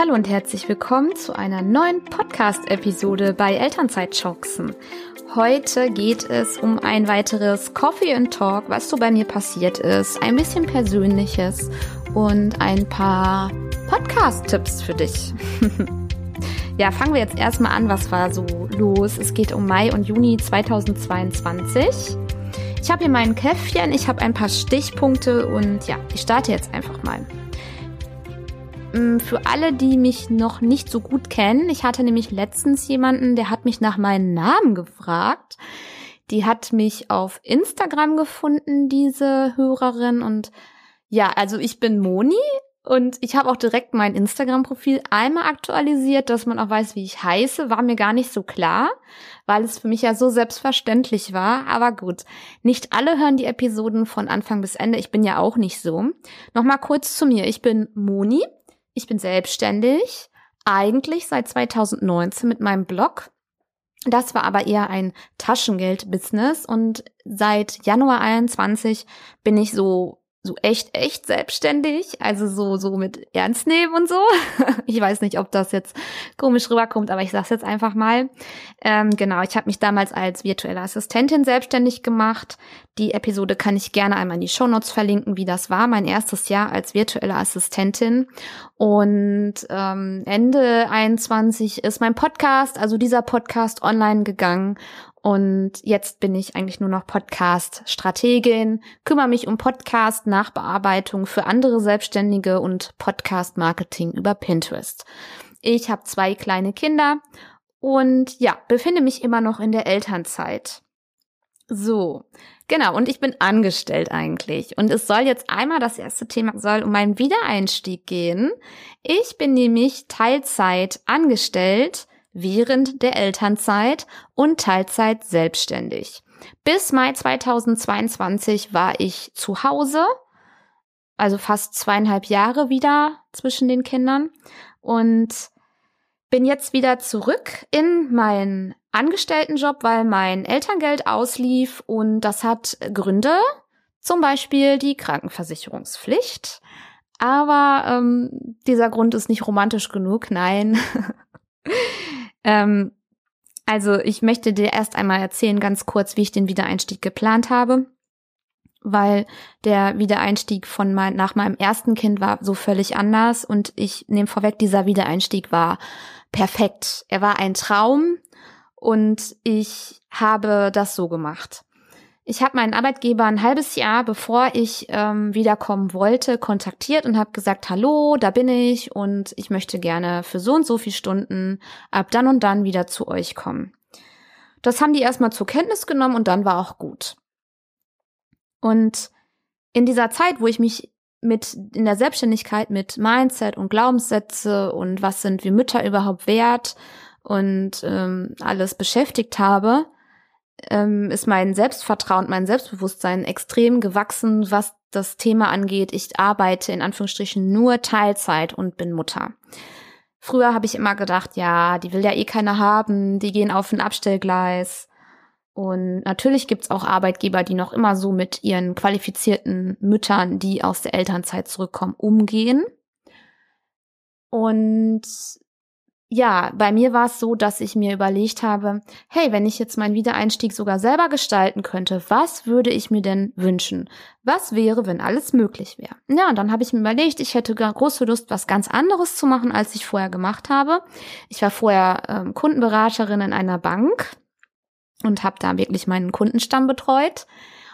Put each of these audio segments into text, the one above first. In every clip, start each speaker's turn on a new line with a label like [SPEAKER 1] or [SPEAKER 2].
[SPEAKER 1] Hallo und herzlich willkommen zu einer neuen Podcast-Episode bei Elternzeitchancen. Heute geht es um ein weiteres Coffee and Talk, was so bei mir passiert ist, ein bisschen Persönliches und ein paar Podcast-Tipps für dich. ja, fangen wir jetzt erstmal an, was war so los. Es geht um Mai und Juni 2022. Ich habe hier mein Käffchen, ich habe ein paar Stichpunkte und ja, ich starte jetzt einfach mal. Mm, für alle, die mich noch nicht so gut kennen, ich hatte nämlich letztens jemanden, der hat mich nach meinem Namen gefragt. Die hat mich auf Instagram gefunden, diese Hörerin. Und ja, also ich bin Moni und ich habe auch direkt mein Instagram-Profil einmal aktualisiert, dass man auch weiß, wie ich heiße. War mir gar nicht so klar, weil es für mich ja so selbstverständlich war. Aber gut, nicht alle hören die Episoden von Anfang bis Ende. Ich bin ja auch nicht so. Nochmal kurz zu mir. Ich bin Moni. Ich bin selbstständig, eigentlich seit 2019 mit meinem Blog. Das war aber eher ein Taschengeld-Business und seit Januar 21 bin ich so so echt, echt selbstständig, also so, so mit Ernst nehmen und so. ich weiß nicht, ob das jetzt komisch rüberkommt, aber ich sag's jetzt einfach mal. Ähm, genau, ich habe mich damals als virtuelle Assistentin selbstständig gemacht. Die Episode kann ich gerne einmal in die Shownotes verlinken, wie das war, mein erstes Jahr als virtuelle Assistentin. Und ähm, Ende 21 ist mein Podcast, also dieser Podcast online gegangen und jetzt bin ich eigentlich nur noch Podcast-Strategin, kümmere mich um Podcast-Nachbearbeitung für andere Selbstständige und Podcast-Marketing über Pinterest. Ich habe zwei kleine Kinder und ja, befinde mich immer noch in der Elternzeit. So, genau, und ich bin angestellt eigentlich. Und es soll jetzt einmal, das erste Thema soll um meinen Wiedereinstieg gehen. Ich bin nämlich Teilzeit angestellt während der Elternzeit und Teilzeit selbstständig. Bis Mai 2022 war ich zu Hause, also fast zweieinhalb Jahre wieder zwischen den Kindern und bin jetzt wieder zurück in meinen Angestelltenjob, weil mein Elterngeld auslief und das hat Gründe, zum Beispiel die Krankenversicherungspflicht. Aber ähm, dieser Grund ist nicht romantisch genug, nein. Ähm, also ich möchte dir erst einmal erzählen, ganz kurz, wie ich den Wiedereinstieg geplant habe, weil der Wiedereinstieg von mein, nach meinem ersten Kind war so völlig anders und ich nehme vorweg, dieser Wiedereinstieg war perfekt. Er war ein Traum und ich habe das so gemacht. Ich habe meinen Arbeitgeber ein halbes Jahr, bevor ich ähm, wiederkommen wollte, kontaktiert und habe gesagt, hallo, da bin ich und ich möchte gerne für so und so viele Stunden ab dann und dann wieder zu euch kommen. Das haben die erstmal zur Kenntnis genommen und dann war auch gut. Und in dieser Zeit, wo ich mich mit in der Selbstständigkeit mit Mindset und Glaubenssätze und was sind wir Mütter überhaupt wert und ähm, alles beschäftigt habe, ähm, ist mein Selbstvertrauen, mein Selbstbewusstsein extrem gewachsen, was das Thema angeht. Ich arbeite in Anführungsstrichen nur Teilzeit und bin Mutter. Früher habe ich immer gedacht, ja, die will ja eh keiner haben, die gehen auf ein Abstellgleis. Und natürlich gibt's auch Arbeitgeber, die noch immer so mit ihren qualifizierten Müttern, die aus der Elternzeit zurückkommen, umgehen. Und ja, bei mir war es so, dass ich mir überlegt habe, hey, wenn ich jetzt meinen Wiedereinstieg sogar selber gestalten könnte, was würde ich mir denn wünschen? Was wäre, wenn alles möglich wäre? Ja, und dann habe ich mir überlegt, ich hätte große Lust, was ganz anderes zu machen, als ich vorher gemacht habe. Ich war vorher ähm, Kundenberaterin in einer Bank und habe da wirklich meinen Kundenstamm betreut.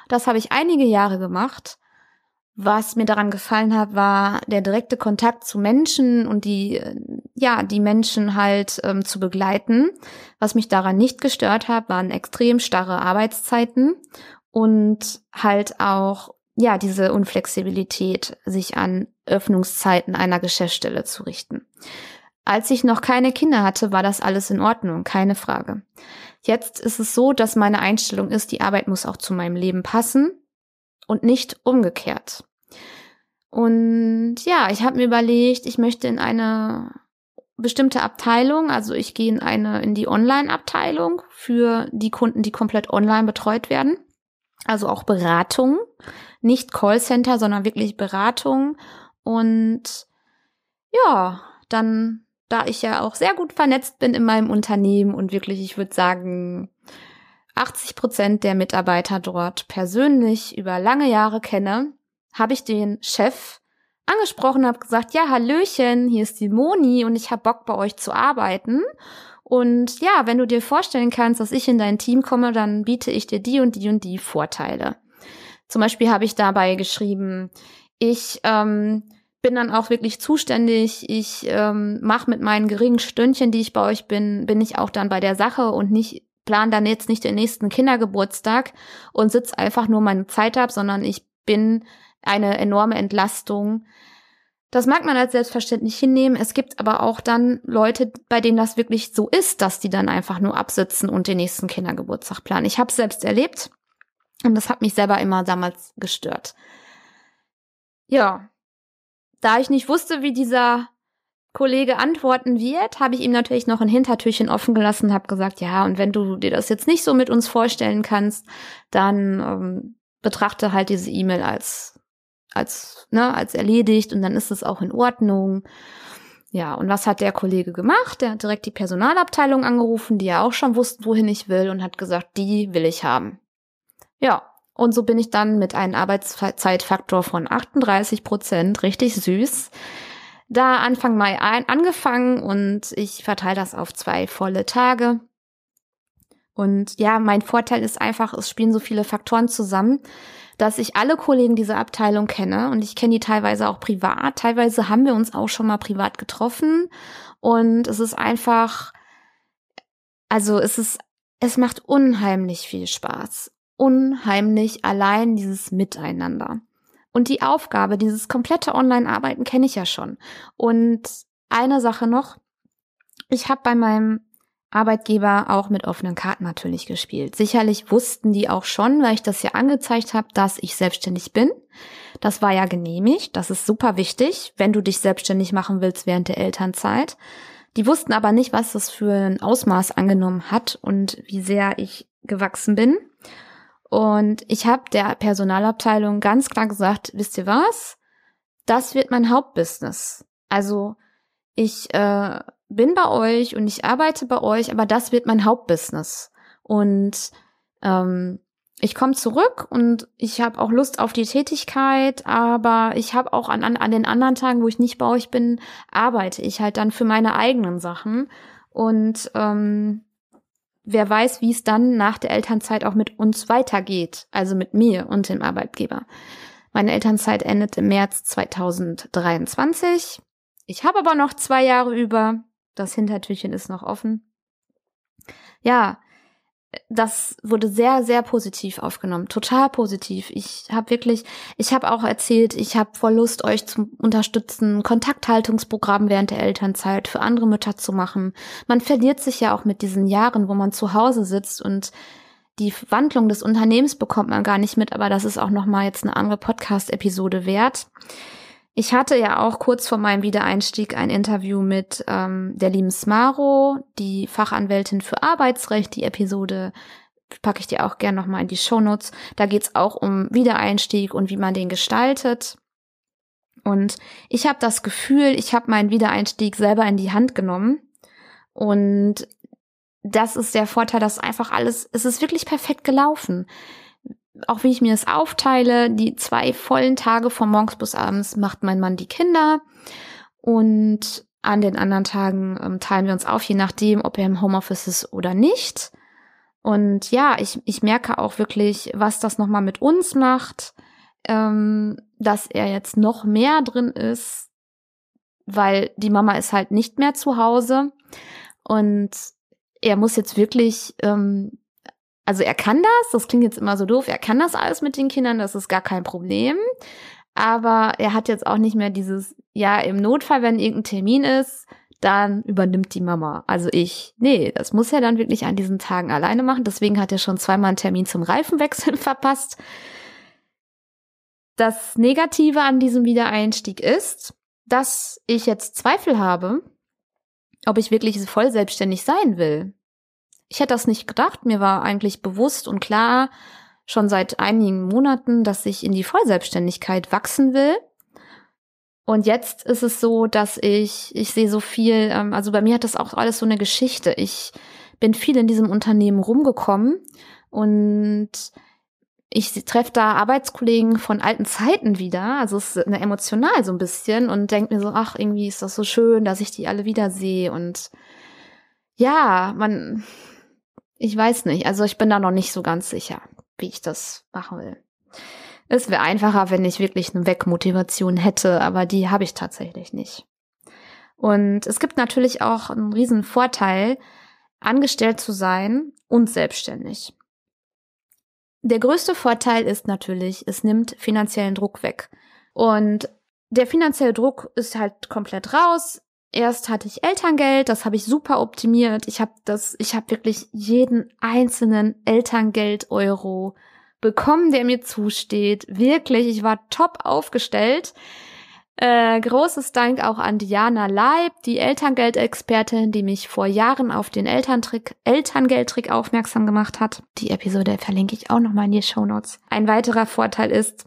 [SPEAKER 1] Das habe ich einige Jahre gemacht was mir daran gefallen hat, war der direkte Kontakt zu Menschen und die, ja, die Menschen halt ähm, zu begleiten. Was mich daran nicht gestört hat, waren extrem starre Arbeitszeiten und halt auch, ja, diese Unflexibilität, sich an Öffnungszeiten einer Geschäftsstelle zu richten. Als ich noch keine Kinder hatte, war das alles in Ordnung, keine Frage. Jetzt ist es so, dass meine Einstellung ist, die Arbeit muss auch zu meinem Leben passen und nicht umgekehrt. Und ja, ich habe mir überlegt, ich möchte in eine bestimmte Abteilung, also ich gehe in eine in die Online-Abteilung für die Kunden, die komplett online betreut werden. Also auch Beratung, nicht Callcenter, sondern wirklich Beratung. Und ja, dann, da ich ja auch sehr gut vernetzt bin in meinem Unternehmen und wirklich, ich würde sagen, 80 Prozent der Mitarbeiter dort persönlich über lange Jahre kenne, habe ich den Chef angesprochen, habe gesagt, ja, Hallöchen, hier ist die Moni und ich habe Bock bei euch zu arbeiten. Und ja, wenn du dir vorstellen kannst, dass ich in dein Team komme, dann biete ich dir die und die und die Vorteile. Zum Beispiel habe ich dabei geschrieben, ich ähm, bin dann auch wirklich zuständig. Ich ähm, mache mit meinen geringen Stündchen, die ich bei euch bin, bin ich auch dann bei der Sache und nicht plan dann jetzt nicht den nächsten Kindergeburtstag und sitz einfach nur meine Zeit ab, sondern ich bin eine enorme Entlastung. Das mag man als selbstverständlich hinnehmen. Es gibt aber auch dann Leute, bei denen das wirklich so ist, dass die dann einfach nur absitzen und den nächsten Kindergeburtstag planen. Ich habe es selbst erlebt und das hat mich selber immer damals gestört. Ja, da ich nicht wusste, wie dieser Kollege antworten wird, habe ich ihm natürlich noch ein Hintertürchen offen gelassen, habe gesagt, ja, und wenn du dir das jetzt nicht so mit uns vorstellen kannst, dann ähm, betrachte halt diese E-Mail als als ne, als erledigt und dann ist es auch in Ordnung. Ja, und was hat der Kollege gemacht? Der hat direkt die Personalabteilung angerufen, die ja auch schon wussten, wohin ich will und hat gesagt, die will ich haben. Ja, und so bin ich dann mit einem Arbeitszeitfaktor von 38 Prozent, richtig süß, da Anfang Mai ein, angefangen und ich verteile das auf zwei volle Tage. Und ja, mein Vorteil ist einfach, es spielen so viele Faktoren zusammen, dass ich alle Kollegen dieser Abteilung kenne und ich kenne die teilweise auch privat. Teilweise haben wir uns auch schon mal privat getroffen und es ist einfach, also es ist, es macht unheimlich viel Spaß. Unheimlich allein dieses Miteinander. Und die Aufgabe, dieses komplette Online-Arbeiten kenne ich ja schon. Und eine Sache noch, ich habe bei meinem Arbeitgeber auch mit offenen Karten natürlich gespielt. Sicherlich wussten die auch schon, weil ich das ja angezeigt habe, dass ich selbstständig bin. Das war ja genehmigt. Das ist super wichtig, wenn du dich selbstständig machen willst während der Elternzeit. Die wussten aber nicht, was das für ein Ausmaß angenommen hat und wie sehr ich gewachsen bin. Und ich habe der Personalabteilung ganz klar gesagt, wisst ihr was? Das wird mein Hauptbusiness. Also ich äh, bin bei euch und ich arbeite bei euch, aber das wird mein Hauptbusiness. Und ähm, ich komme zurück und ich habe auch Lust auf die Tätigkeit, aber ich habe auch an, an, an den anderen Tagen, wo ich nicht bei euch bin, arbeite ich halt dann für meine eigenen Sachen. Und ähm, wer weiß, wie es dann nach der Elternzeit auch mit uns weitergeht, also mit mir und dem Arbeitgeber. Meine Elternzeit endet im März 2023. Ich habe aber noch zwei Jahre über. Das Hintertürchen ist noch offen. Ja, das wurde sehr, sehr positiv aufgenommen. Total positiv. Ich habe wirklich, ich habe auch erzählt, ich habe voll Lust, euch zu unterstützen, Kontakthaltungsprogramm während der Elternzeit für andere Mütter zu machen. Man verliert sich ja auch mit diesen Jahren, wo man zu Hause sitzt und die Wandlung des Unternehmens bekommt man gar nicht mit, aber das ist auch nochmal jetzt eine andere Podcast-Episode wert. Ich hatte ja auch kurz vor meinem Wiedereinstieg ein Interview mit ähm, der lieben Smaro, die Fachanwältin für Arbeitsrecht. Die Episode packe ich dir auch gern nochmal in die Shownotes. Da geht's auch um Wiedereinstieg und wie man den gestaltet. Und ich habe das Gefühl, ich habe meinen Wiedereinstieg selber in die Hand genommen. Und das ist der Vorteil, dass einfach alles, es ist wirklich perfekt gelaufen auch wie ich mir das aufteile, die zwei vollen Tage von morgens bis abends macht mein Mann die Kinder und an den anderen Tagen ähm, teilen wir uns auf, je nachdem, ob er im Homeoffice ist oder nicht. Und ja, ich, ich merke auch wirklich, was das nochmal mit uns macht, ähm, dass er jetzt noch mehr drin ist, weil die Mama ist halt nicht mehr zu Hause und er muss jetzt wirklich ähm, also er kann das, das klingt jetzt immer so doof, er kann das alles mit den Kindern, das ist gar kein Problem. Aber er hat jetzt auch nicht mehr dieses, ja, im Notfall, wenn irgendein Termin ist, dann übernimmt die Mama. Also ich, nee, das muss er dann wirklich an diesen Tagen alleine machen. Deswegen hat er schon zweimal einen Termin zum Reifenwechseln verpasst. Das Negative an diesem Wiedereinstieg ist, dass ich jetzt Zweifel habe, ob ich wirklich voll selbstständig sein will. Ich hätte das nicht gedacht. Mir war eigentlich bewusst und klar schon seit einigen Monaten, dass ich in die Vollselbstständigkeit wachsen will. Und jetzt ist es so, dass ich, ich sehe so viel, ähm, also bei mir hat das auch alles so eine Geschichte. Ich bin viel in diesem Unternehmen rumgekommen und ich treffe da Arbeitskollegen von alten Zeiten wieder, also es ist eine emotional so ein bisschen und denke mir so, ach, irgendwie ist das so schön, dass ich die alle wiedersehe und ja, man, ich weiß nicht, also ich bin da noch nicht so ganz sicher, wie ich das machen will. Es wäre einfacher, wenn ich wirklich eine Wegmotivation hätte, aber die habe ich tatsächlich nicht. Und es gibt natürlich auch einen riesen Vorteil, angestellt zu sein und selbstständig. Der größte Vorteil ist natürlich, es nimmt finanziellen Druck weg. Und der finanzielle Druck ist halt komplett raus. Erst hatte ich Elterngeld, das habe ich super optimiert. Ich habe das, ich habe wirklich jeden einzelnen Elterngeld-Euro bekommen, der mir zusteht. Wirklich, ich war top aufgestellt. Äh, großes Dank auch an Diana Leib, die Elterngeldexpertin, die mich vor Jahren auf den Elterntrick, Elterngeldtrick aufmerksam gemacht hat. Die Episode verlinke ich auch nochmal in die Show Notes. Ein weiterer Vorteil ist,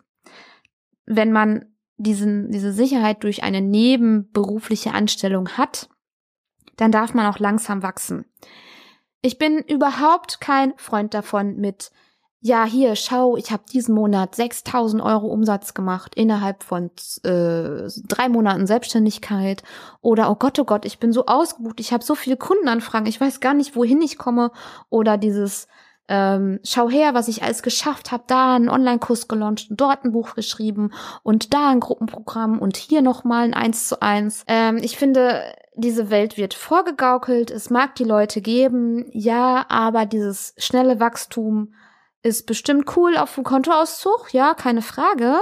[SPEAKER 1] wenn man diesen, diese Sicherheit durch eine nebenberufliche Anstellung hat, dann darf man auch langsam wachsen. Ich bin überhaupt kein Freund davon, mit ja, hier, schau, ich habe diesen Monat 6000 Euro Umsatz gemacht innerhalb von äh, drei Monaten Selbstständigkeit. Oder, oh Gott, oh Gott, ich bin so ausgebucht, ich habe so viele Kundenanfragen, ich weiß gar nicht, wohin ich komme. Oder dieses, ähm, schau her, was ich alles geschafft habe, da einen Online-Kurs gelauncht, dort ein Buch geschrieben und da ein Gruppenprogramm und hier nochmal ein Eins zu eins. Ähm, ich finde, diese Welt wird vorgegaukelt, es mag die Leute geben, ja, aber dieses schnelle Wachstum ist bestimmt cool auf dem Kontoauszug, ja, keine Frage.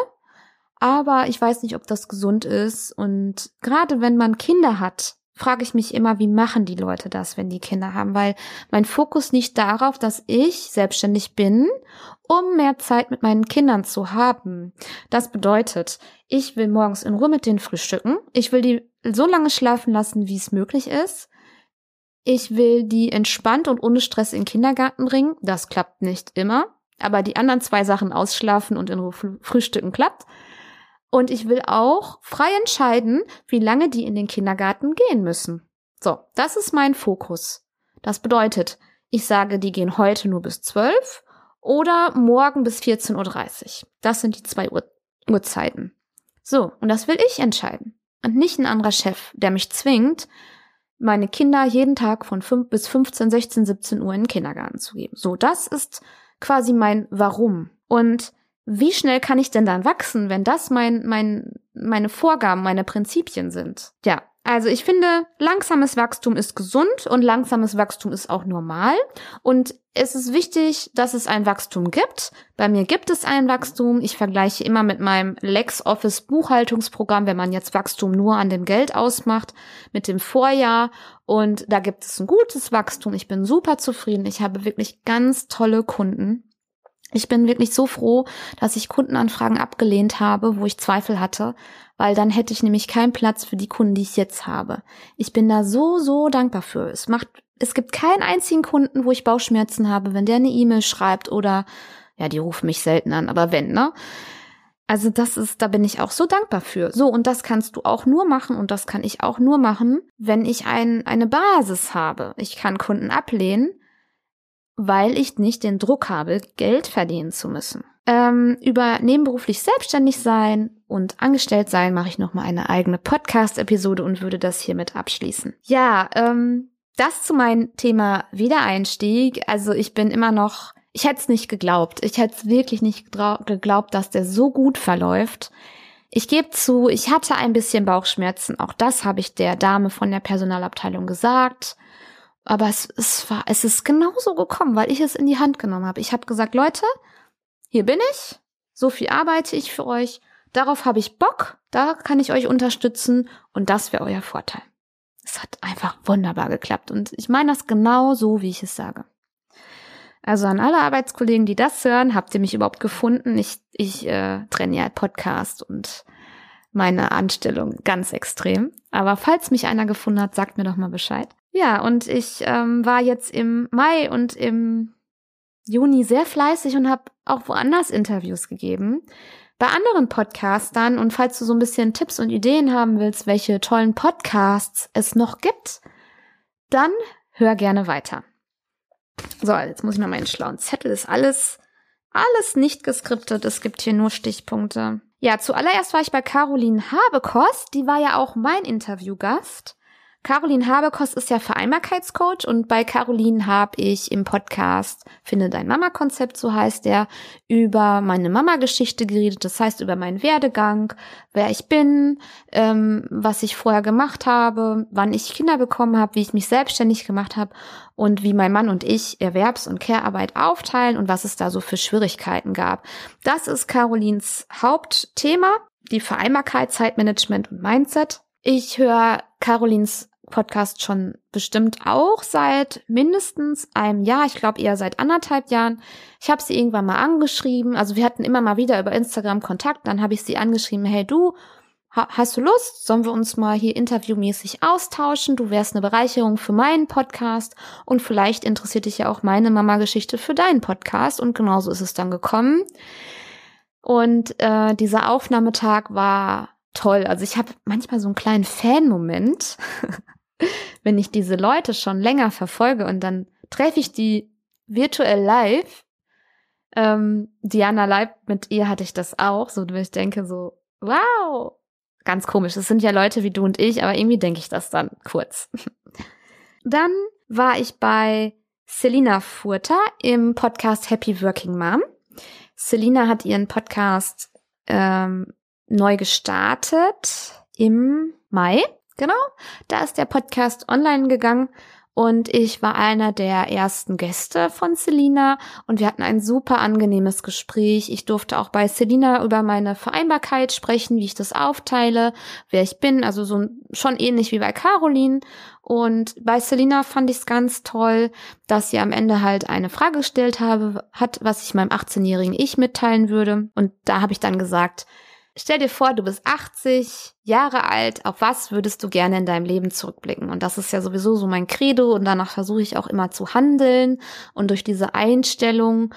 [SPEAKER 1] Aber ich weiß nicht, ob das gesund ist. Und gerade wenn man Kinder hat, frage ich mich immer, wie machen die Leute das, wenn die Kinder haben? Weil mein Fokus nicht darauf, dass ich selbstständig bin, um mehr Zeit mit meinen Kindern zu haben. Das bedeutet, ich will morgens in Ruhe mit denen frühstücken. Ich will die so lange schlafen lassen, wie es möglich ist. Ich will die entspannt und ohne Stress in den Kindergarten bringen. Das klappt nicht immer. Aber die anderen zwei Sachen ausschlafen und in Ruhe frühstücken klappt. Und ich will auch frei entscheiden, wie lange die in den Kindergarten gehen müssen. So, das ist mein Fokus. Das bedeutet, ich sage, die gehen heute nur bis 12 oder morgen bis 14.30 Uhr. Das sind die zwei Uhr Uhrzeiten. So, und das will ich entscheiden. Und nicht ein anderer Chef, der mich zwingt, meine Kinder jeden Tag von 5 bis 15, 16, 17 Uhr in den Kindergarten zu geben. So, das ist quasi mein Warum. Und wie schnell kann ich denn dann wachsen, wenn das mein, mein, meine Vorgaben, meine Prinzipien sind? Ja, also ich finde, langsames Wachstum ist gesund und langsames Wachstum ist auch normal. Und es ist wichtig, dass es ein Wachstum gibt. Bei mir gibt es ein Wachstum. Ich vergleiche immer mit meinem LexOffice Buchhaltungsprogramm, wenn man jetzt Wachstum nur an dem Geld ausmacht, mit dem Vorjahr. Und da gibt es ein gutes Wachstum. Ich bin super zufrieden. Ich habe wirklich ganz tolle Kunden. Ich bin wirklich so froh, dass ich Kundenanfragen abgelehnt habe, wo ich Zweifel hatte, weil dann hätte ich nämlich keinen Platz für die Kunden, die ich jetzt habe. Ich bin da so, so dankbar für. Es macht, es gibt keinen einzigen Kunden, wo ich Bauchschmerzen habe, wenn der eine E-Mail schreibt oder, ja, die rufen mich selten an, aber wenn, ne? Also das ist, da bin ich auch so dankbar für. So, und das kannst du auch nur machen und das kann ich auch nur machen, wenn ich ein, eine Basis habe. Ich kann Kunden ablehnen, weil ich nicht den Druck habe, Geld verdienen zu müssen. Ähm, über nebenberuflich selbstständig sein und angestellt sein mache ich nochmal eine eigene Podcast-Episode und würde das hiermit abschließen. Ja, ähm, das zu meinem Thema Wiedereinstieg. Also ich bin immer noch, ich hätte es nicht geglaubt. Ich hätte es wirklich nicht geglaubt, dass der so gut verläuft. Ich gebe zu, ich hatte ein bisschen Bauchschmerzen. Auch das habe ich der Dame von der Personalabteilung gesagt. Aber es, es war, es ist genauso gekommen, weil ich es in die Hand genommen habe. Ich habe gesagt, Leute, hier bin ich, so viel arbeite ich für euch, darauf habe ich Bock, da kann ich euch unterstützen und das wäre euer Vorteil. Es hat einfach wunderbar geklappt und ich meine das genau so, wie ich es sage. Also an alle Arbeitskollegen, die das hören, habt ihr mich überhaupt gefunden? Ich, ich äh, trenne ja Podcast und meine Anstellung ganz extrem. Aber falls mich einer gefunden hat, sagt mir doch mal Bescheid. Ja, und ich ähm, war jetzt im Mai und im Juni sehr fleißig und habe auch woanders Interviews gegeben. bei anderen Podcastern und falls du so ein bisschen Tipps und Ideen haben willst, welche tollen Podcasts es noch gibt, dann hör gerne weiter. So, jetzt muss ich noch meinen schlauen Zettel. Ist alles, alles nicht geskriptet. Es gibt hier nur Stichpunkte. Ja, zuallererst war ich bei Caroline Habekost. Die war ja auch mein Interviewgast. Caroline Habekost ist ja Vereinbarkeitscoach und bei Caroline habe ich im Podcast Finde dein Mama-Konzept, so heißt der, über meine Mama-Geschichte geredet. Das heißt über meinen Werdegang, wer ich bin, ähm, was ich vorher gemacht habe, wann ich Kinder bekommen habe, wie ich mich selbstständig gemacht habe und wie mein Mann und ich Erwerbs- und Care-Arbeit aufteilen und was es da so für Schwierigkeiten gab. Das ist Carolins Hauptthema, die Vereinbarkeit, Zeitmanagement und Mindset. Ich höre Carolins Podcast schon bestimmt auch seit mindestens einem Jahr, ich glaube eher seit anderthalb Jahren. Ich habe sie irgendwann mal angeschrieben, also wir hatten immer mal wieder über Instagram Kontakt, dann habe ich sie angeschrieben, hey du, hast du Lust? Sollen wir uns mal hier interviewmäßig austauschen? Du wärst eine Bereicherung für meinen Podcast und vielleicht interessiert dich ja auch meine Mama-Geschichte für deinen Podcast und genauso ist es dann gekommen. Und äh, dieser Aufnahmetag war toll. Also ich habe manchmal so einen kleinen Fan-Moment, wenn ich diese Leute schon länger verfolge und dann treffe ich die virtuell live. Ähm, Diana Leib, mit ihr hatte ich das auch, so ich denke so, wow, ganz komisch. Es sind ja Leute wie du und ich, aber irgendwie denke ich das dann kurz. dann war ich bei Selina Furter im Podcast Happy Working Mom. Selina hat ihren Podcast ähm, neu gestartet im Mai. Genau, da ist der Podcast online gegangen und ich war einer der ersten Gäste von Selina und wir hatten ein super angenehmes Gespräch. Ich durfte auch bei Selina über meine Vereinbarkeit sprechen, wie ich das aufteile, wer ich bin, also so schon ähnlich wie bei Caroline. Und bei Selina fand ich es ganz toll, dass sie am Ende halt eine Frage gestellt habe, hat, was ich meinem 18-jährigen Ich mitteilen würde. Und da habe ich dann gesagt, Stell dir vor, du bist 80 Jahre alt. Auf was würdest du gerne in deinem Leben zurückblicken? Und das ist ja sowieso so mein Credo und danach versuche ich auch immer zu handeln. Und durch diese Einstellung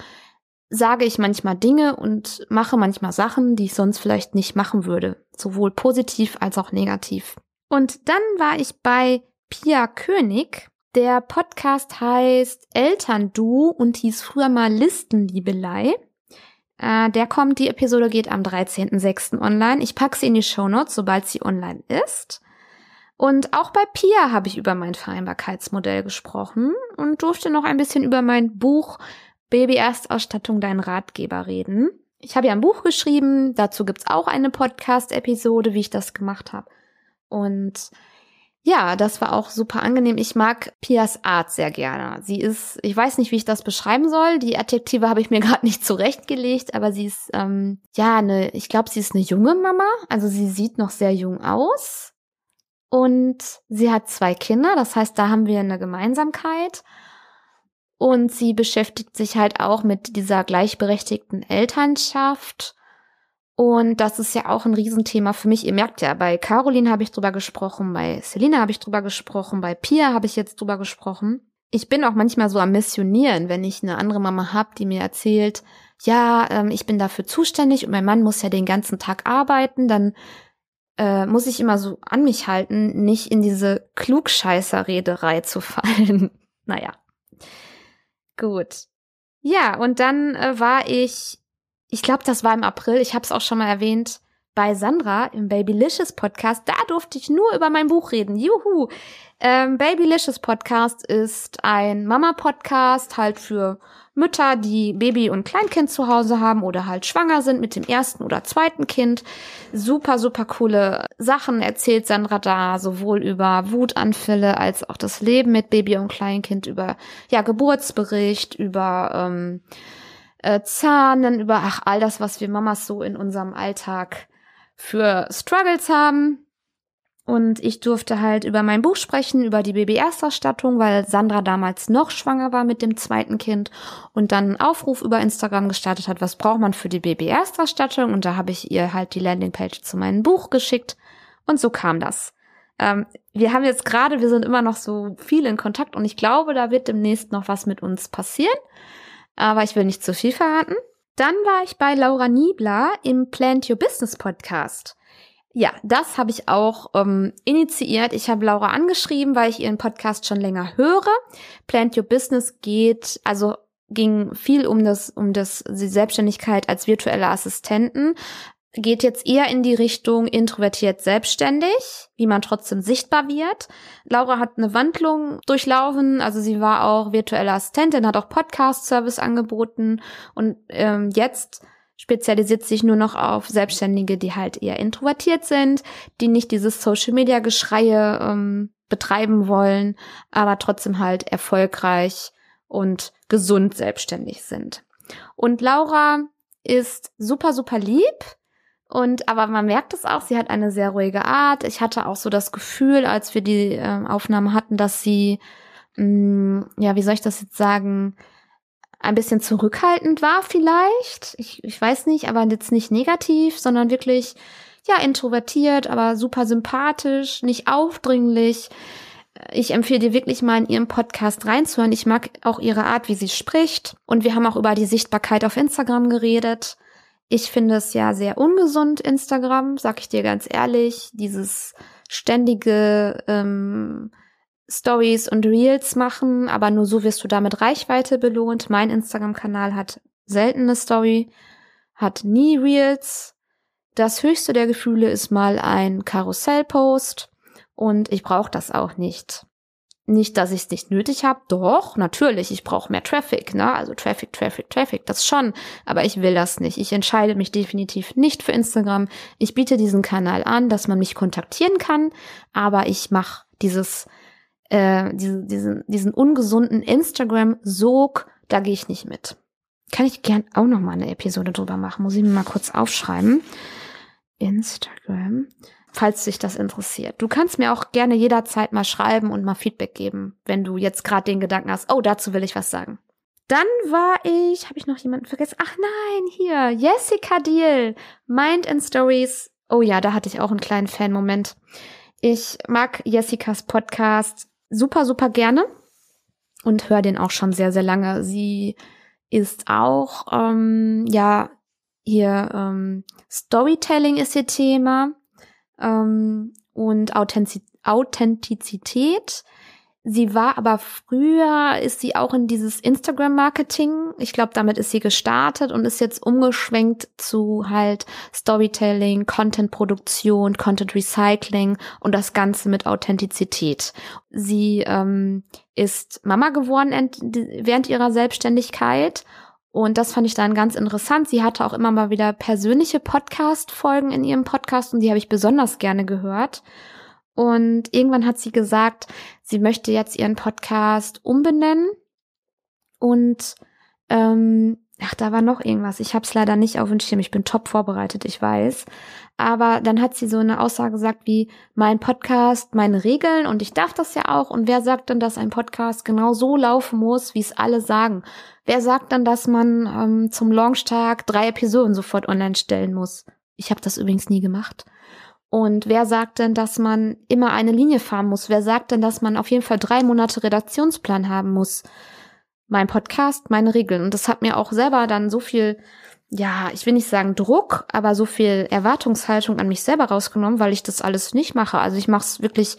[SPEAKER 1] sage ich manchmal Dinge und mache manchmal Sachen, die ich sonst vielleicht nicht machen würde. Sowohl positiv als auch negativ. Und dann war ich bei Pia König. Der Podcast heißt Eltern Du und hieß früher mal Listenliebelei. Äh, der kommt, die Episode geht am 13.06. online. Ich packe sie in die Show Notes, sobald sie online ist. Und auch bei Pia habe ich über mein Vereinbarkeitsmodell gesprochen und durfte noch ein bisschen über mein Buch Baby Erstausstattung dein Ratgeber reden. Ich habe ja ein Buch geschrieben, dazu gibt's auch eine Podcast-Episode, wie ich das gemacht habe. Und ja, das war auch super angenehm. Ich mag Pias Art sehr gerne. Sie ist, ich weiß nicht, wie ich das beschreiben soll. Die Adjektive habe ich mir gerade nicht zurechtgelegt, aber sie ist, ähm, ja, eine, ich glaube, sie ist eine junge Mama. Also sie sieht noch sehr jung aus. Und sie hat zwei Kinder, das heißt, da haben wir eine Gemeinsamkeit. Und sie beschäftigt sich halt auch mit dieser gleichberechtigten Elternschaft und das ist ja auch ein Riesenthema für mich. Ihr merkt ja, bei Caroline habe ich drüber gesprochen, bei Selina habe ich drüber gesprochen, bei Pia habe ich jetzt drüber gesprochen. Ich bin auch manchmal so am Missionieren, wenn ich eine andere Mama habe, die mir erzählt, ja, ähm, ich bin dafür zuständig und mein Mann muss ja den ganzen Tag arbeiten, dann äh, muss ich immer so an mich halten, nicht in diese Klugscheißer-Rederei zu fallen. naja. Gut. Ja, und dann äh, war ich ich glaube, das war im April, ich habe es auch schon mal erwähnt, bei Sandra im Babylicious Podcast. Da durfte ich nur über mein Buch reden. Juhu! Ähm, Babylicious Podcast ist ein Mama-Podcast halt für Mütter, die Baby und Kleinkind zu Hause haben oder halt schwanger sind mit dem ersten oder zweiten Kind. Super, super coole Sachen erzählt Sandra da, sowohl über Wutanfälle als auch das Leben mit Baby und Kleinkind, über ja Geburtsbericht, über ähm, äh, Zahnen, über ach, all das, was wir Mamas so in unserem Alltag für Struggles haben. Und ich durfte halt über mein Buch sprechen, über die Baby-Erstausstattung, weil Sandra damals noch schwanger war mit dem zweiten Kind und dann einen Aufruf über Instagram gestartet hat, was braucht man für die Baby-Erstausstattung? Und da habe ich ihr halt die Landingpage zu meinem Buch geschickt. Und so kam das. Ähm, wir haben jetzt gerade, wir sind immer noch so viel in Kontakt und ich glaube, da wird demnächst noch was mit uns passieren aber ich will nicht zu viel verraten. Dann war ich bei Laura Niebler im Plant Your Business Podcast. Ja, das habe ich auch ähm, initiiert. Ich habe Laura angeschrieben, weil ich ihren Podcast schon länger höre. Plant Your Business geht, also ging viel um das, um das, die Selbstständigkeit als virtuelle Assistenten. Geht jetzt eher in die Richtung introvertiert selbstständig, wie man trotzdem sichtbar wird. Laura hat eine Wandlung durchlaufen, also sie war auch virtuelle Assistentin, hat auch Podcast-Service angeboten und ähm, jetzt spezialisiert sich nur noch auf Selbstständige, die halt eher introvertiert sind, die nicht dieses Social-Media-Geschreie ähm, betreiben wollen, aber trotzdem halt erfolgreich und gesund selbstständig sind. Und Laura ist super, super lieb. Und aber man merkt es auch, sie hat eine sehr ruhige Art. Ich hatte auch so das Gefühl, als wir die äh, Aufnahmen hatten, dass sie, mh, mm, ja, wie soll ich das jetzt sagen, ein bisschen zurückhaltend war vielleicht. Ich, ich weiß nicht, aber jetzt nicht negativ, sondern wirklich, ja, introvertiert, aber super sympathisch, nicht aufdringlich ich empfehle dir wirklich mal in ihrem Podcast reinzuhören. Ich mag auch ihre Art, wie sie spricht. Und wir haben auch über die Sichtbarkeit auf Instagram geredet. Ich finde es ja sehr ungesund, Instagram, sag ich dir ganz ehrlich. Dieses ständige ähm, Stories und Reels machen, aber nur so wirst du damit Reichweite belohnt. Mein Instagram-Kanal hat seltene Story, hat nie Reels. Das höchste der Gefühle ist mal ein Karussellpost und ich brauche das auch nicht. Nicht, dass ich es nicht nötig habe. Doch, natürlich, ich brauche mehr Traffic, ne? Also Traffic, Traffic, Traffic, das schon. Aber ich will das nicht. Ich entscheide mich definitiv nicht für Instagram. Ich biete diesen Kanal an, dass man mich kontaktieren kann, aber ich mache dieses, äh, diese, diesen, diesen ungesunden Instagram-Sog, da gehe ich nicht mit. Kann ich gern auch noch mal eine Episode drüber machen. Muss ich mir mal kurz aufschreiben. Instagram falls dich das interessiert. Du kannst mir auch gerne jederzeit mal schreiben und mal Feedback geben, wenn du jetzt gerade den Gedanken hast, oh, dazu will ich was sagen. Dann war ich, habe ich noch jemanden vergessen? Ach nein, hier, Jessica Deal, Mind and Stories. Oh ja, da hatte ich auch einen kleinen Fan-Moment. Ich mag Jessicas Podcast super, super gerne und höre den auch schon sehr, sehr lange. Sie ist auch, ähm, ja, hier ähm, Storytelling ist ihr Thema ähm, und Authentizität. Sie war aber früher, ist sie auch in dieses Instagram-Marketing. Ich glaube, damit ist sie gestartet und ist jetzt umgeschwenkt zu halt Storytelling, Content-Produktion, Content-Recycling und das Ganze mit Authentizität. Sie ähm, ist Mama geworden während ihrer Selbstständigkeit und das fand ich dann ganz interessant. Sie hatte auch immer mal wieder persönliche Podcast-Folgen in ihrem Podcast und die habe ich besonders gerne gehört. Und irgendwann hat sie gesagt, sie möchte jetzt ihren Podcast umbenennen und ähm, ach, da war noch irgendwas. Ich habe es leider nicht auf dem Schirm. Ich bin top vorbereitet, ich weiß. Aber dann hat sie so eine Aussage gesagt wie, mein Podcast, meine Regeln und ich darf das ja auch. Und wer sagt denn, dass ein Podcast genau so laufen muss, wie es alle sagen? Wer sagt dann, dass man ähm, zum Launchtag drei Episoden sofort online stellen muss? Ich habe das übrigens nie gemacht. Und wer sagt denn, dass man immer eine Linie fahren muss? Wer sagt denn, dass man auf jeden Fall drei Monate Redaktionsplan haben muss? Mein Podcast, meine Regeln. Und das hat mir auch selber dann so viel ja, ich will nicht sagen Druck, aber so viel Erwartungshaltung an mich selber rausgenommen, weil ich das alles nicht mache. Also ich mache es wirklich,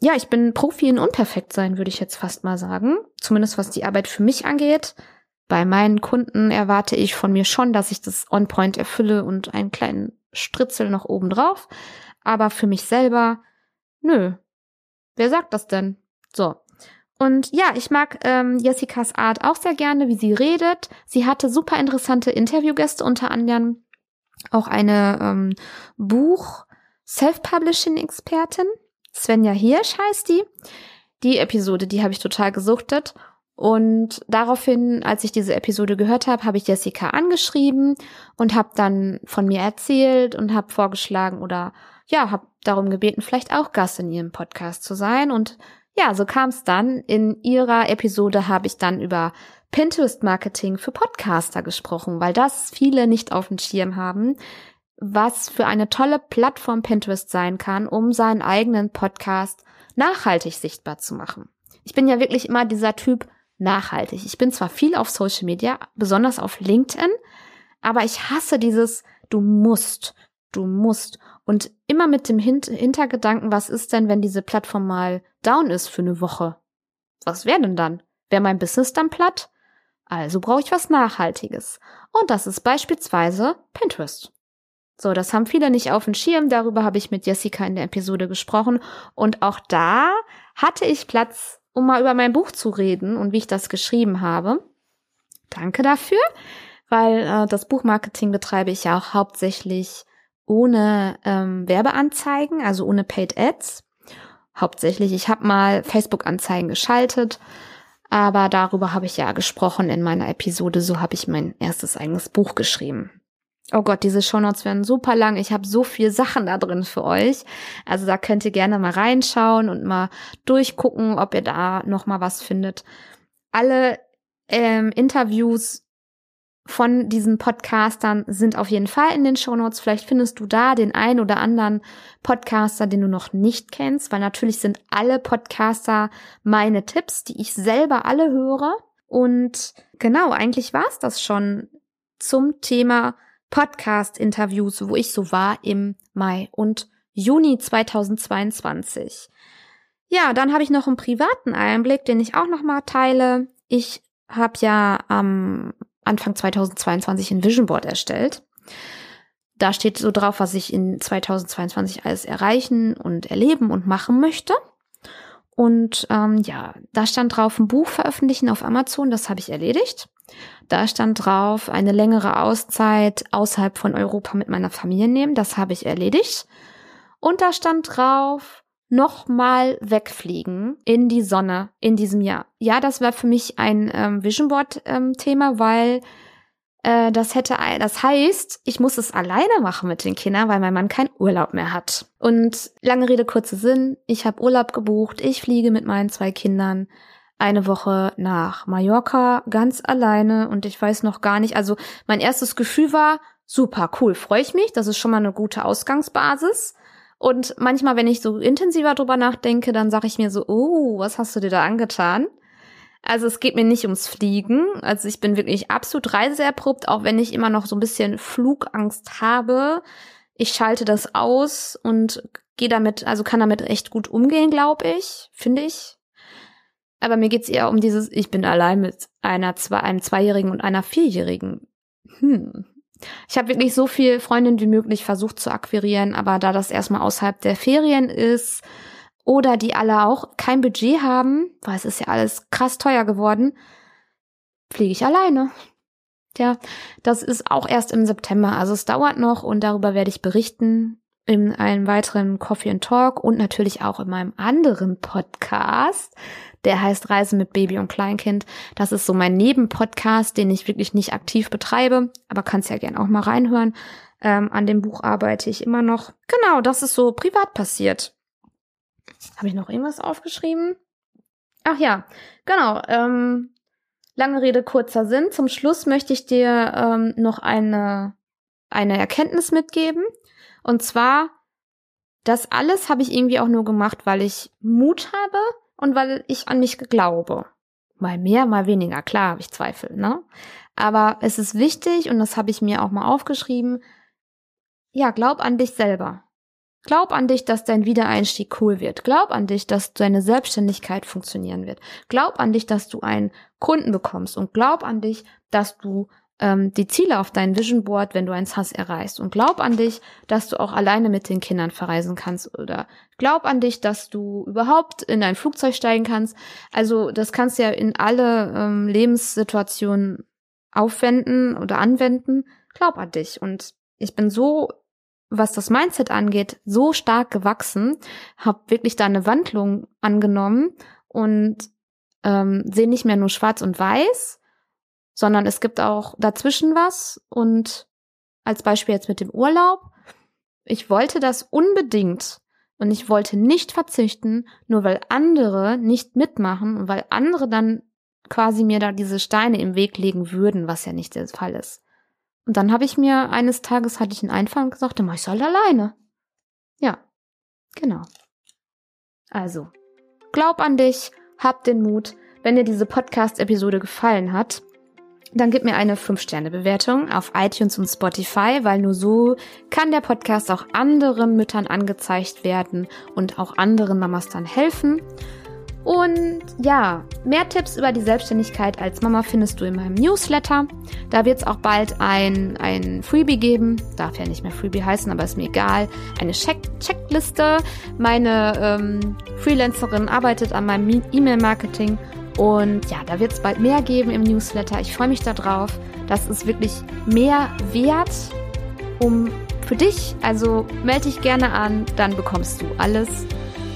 [SPEAKER 1] ja, ich bin Profi in unperfekt sein, würde ich jetzt fast mal sagen. Zumindest was die Arbeit für mich angeht. Bei meinen Kunden erwarte ich von mir schon, dass ich das on point erfülle und einen kleinen Stritzel noch oben drauf. Aber für mich selber, nö. Wer sagt das denn? So. Und ja, ich mag ähm, Jessicas Art auch sehr gerne, wie sie redet. Sie hatte super interessante Interviewgäste, unter anderem auch eine ähm, Buch-Self-Publishing-Expertin. Svenja Hirsch heißt die. Die Episode, die habe ich total gesuchtet. Und daraufhin, als ich diese Episode gehört habe, habe ich Jessica angeschrieben und habe dann von mir erzählt und habe vorgeschlagen oder ja, habe darum gebeten, vielleicht auch Gast in ihrem Podcast zu sein. Und ja, so kam es dann. In ihrer Episode habe ich dann über Pinterest-Marketing für Podcaster gesprochen, weil das viele nicht auf dem Schirm haben, was für eine tolle Plattform Pinterest sein kann, um seinen eigenen Podcast nachhaltig sichtbar zu machen. Ich bin ja wirklich immer dieser Typ nachhaltig. Ich bin zwar viel auf Social Media, besonders auf LinkedIn, Aber ich hasse dieses, du musst, du musst. Und immer mit dem Hin Hintergedanken, was ist denn, wenn diese Plattform mal down ist für eine Woche? Was wäre denn dann? Wäre mein Business dann platt? Also brauche ich was Nachhaltiges. Und das ist beispielsweise Pinterest. So, das haben viele nicht auf dem Schirm. Darüber habe ich mit Jessica in der Episode gesprochen. Und auch da hatte ich Platz, um mal über mein Buch zu reden und wie ich das geschrieben habe. Danke dafür, weil äh, das Buchmarketing betreibe ich ja auch hauptsächlich ohne ähm, Werbeanzeigen, also ohne Paid Ads. Hauptsächlich, ich habe mal Facebook-Anzeigen geschaltet, aber darüber habe ich ja gesprochen in meiner Episode. So habe ich mein erstes eigenes Buch geschrieben. Oh Gott, diese Shownotes werden super lang. Ich habe so viel Sachen da drin für euch. Also da könnt ihr gerne mal reinschauen und mal durchgucken, ob ihr da noch mal was findet. Alle ähm, Interviews von diesen Podcastern sind auf jeden Fall in den Shownotes. Vielleicht findest du da den ein oder anderen Podcaster, den du noch nicht kennst, weil natürlich sind alle Podcaster meine Tipps, die ich selber alle höre. Und genau, eigentlich war es das schon zum Thema Podcast-Interviews, wo ich so war im Mai und Juni 2022. Ja, dann habe ich noch einen privaten Einblick, den ich auch noch mal teile. Ich habe ja am Anfang 2022 ein Vision Board erstellt. Da steht so drauf, was ich in 2022 alles erreichen und erleben und machen möchte. Und ähm, ja, da stand drauf, ein Buch veröffentlichen auf Amazon, das habe ich erledigt. Da stand drauf, eine längere Auszeit außerhalb von Europa mit meiner Familie nehmen. Das habe ich erledigt. Und da stand drauf, nochmal wegfliegen in die Sonne in diesem Jahr. Ja, das war für mich ein ähm, Vision Board ähm, Thema, weil äh, das hätte, das heißt, ich muss es alleine machen mit den Kindern, weil mein Mann keinen Urlaub mehr hat. Und lange Rede, kurzer Sinn, ich habe Urlaub gebucht, ich fliege mit meinen zwei Kindern eine Woche nach Mallorca ganz alleine und ich weiß noch gar nicht, also mein erstes Gefühl war, super, cool, freue ich mich, das ist schon mal eine gute Ausgangsbasis. Und manchmal, wenn ich so intensiver drüber nachdenke, dann sage ich mir so, oh, was hast du dir da angetan? Also es geht mir nicht ums Fliegen. Also ich bin wirklich absolut reiseerprobt, auch wenn ich immer noch so ein bisschen Flugangst habe. Ich schalte das aus und gehe damit, also kann damit echt gut umgehen, glaube ich, finde ich. Aber mir geht's eher um dieses, ich bin allein mit einer, zwei, einem Zweijährigen und einer Vierjährigen. Hm. Ich habe wirklich so viel Freundinnen wie möglich versucht zu akquirieren, aber da das erstmal außerhalb der Ferien ist oder die alle auch kein Budget haben, weil es ist ja alles krass teuer geworden, fliege ich alleine. Tja, das ist auch erst im September, also es dauert noch und darüber werde ich berichten in einem weiteren Coffee and Talk und natürlich auch in meinem anderen Podcast. Der heißt Reisen mit Baby und Kleinkind. Das ist so mein Nebenpodcast, den ich wirklich nicht aktiv betreibe, aber kannst ja gern auch mal reinhören. Ähm, an dem Buch arbeite ich immer noch. Genau, das ist so privat passiert. Habe ich noch irgendwas aufgeschrieben? Ach ja, genau. Ähm, lange Rede, kurzer Sinn. Zum Schluss möchte ich dir ähm, noch eine, eine Erkenntnis mitgeben. Und zwar, das alles habe ich irgendwie auch nur gemacht, weil ich Mut habe und weil ich an mich glaube. Mal mehr, mal weniger. Klar habe ich Zweifel, ne? Aber es ist wichtig, und das habe ich mir auch mal aufgeschrieben, ja, glaub an dich selber. Glaub an dich, dass dein Wiedereinstieg cool wird. Glaub an dich, dass deine Selbstständigkeit funktionieren wird. Glaub an dich, dass du einen Kunden bekommst. Und glaub an dich, dass du ähm, die Ziele auf dein Vision Board, wenn du eins hast, erreichst. Und glaub an dich, dass du auch alleine mit den Kindern verreisen kannst. Oder glaub an dich, dass du überhaupt in ein Flugzeug steigen kannst. Also das kannst du ja in alle ähm, Lebenssituationen aufwenden oder anwenden. Glaub an dich. Und ich bin so was das Mindset angeht, so stark gewachsen, habe wirklich da eine Wandlung angenommen und ähm, sehe nicht mehr nur schwarz und weiß, sondern es gibt auch dazwischen was und als Beispiel jetzt mit dem Urlaub. Ich wollte das unbedingt und ich wollte nicht verzichten, nur weil andere nicht mitmachen und weil andere dann quasi mir da diese Steine im Weg legen würden, was ja nicht der Fall ist. Und dann habe ich mir eines Tages hatte ich einen Einfall und gesagt, dann mach ich's halt alleine. Ja, genau. Also, glaub an dich, hab den Mut. Wenn dir diese Podcast-Episode gefallen hat, dann gib mir eine 5-Sterne-Bewertung auf iTunes und Spotify, weil nur so kann der Podcast auch anderen Müttern angezeigt werden und auch anderen Mamas dann helfen. Und ja, mehr Tipps über die Selbstständigkeit als Mama findest du in meinem Newsletter. Da wird es auch bald ein, ein Freebie geben. Darf ja nicht mehr Freebie heißen, aber ist mir egal. Eine Check Checkliste. Meine ähm, Freelancerin arbeitet an meinem E-Mail-Marketing. Und ja, da wird es bald mehr geben im Newsletter. Ich freue mich darauf. Das ist wirklich mehr wert, um für dich. Also melde dich gerne an, dann bekommst du alles.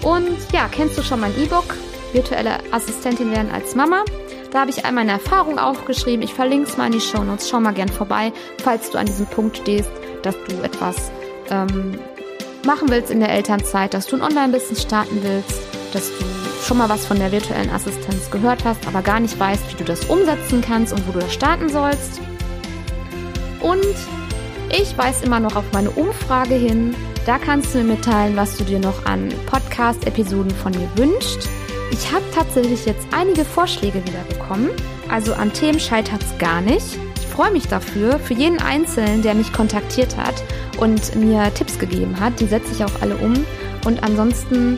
[SPEAKER 1] Und ja, kennst du schon mein E-Book? virtuelle Assistentin werden als Mama. Da habe ich all meine Erfahrungen aufgeschrieben. Ich verlinke es mal in die Show Notes. Schau mal gern vorbei, falls du an diesem Punkt stehst, dass du etwas ähm, machen willst in der Elternzeit, dass du ein Online-Business starten willst, dass du schon mal was von der virtuellen Assistenz gehört hast, aber gar nicht weißt, wie du das umsetzen kannst und wo du das starten sollst. Und ich weise immer noch auf meine Umfrage hin. Da kannst du mir mitteilen, was du dir noch an Podcast-Episoden von mir wünschst. Ich habe tatsächlich jetzt einige Vorschläge wieder bekommen. Also an Themen scheitert es gar nicht. Ich freue mich dafür, für jeden Einzelnen, der mich kontaktiert hat und mir Tipps gegeben hat. Die setze ich auch alle um. Und ansonsten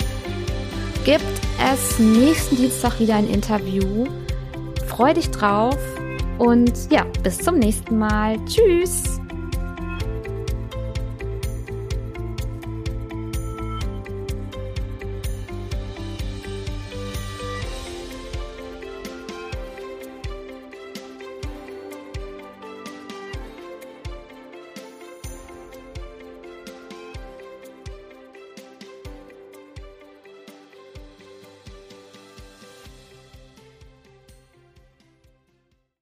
[SPEAKER 1] es nächsten Dienstag wieder ein Interview. Freu dich drauf und ja, bis zum nächsten Mal. Tschüss!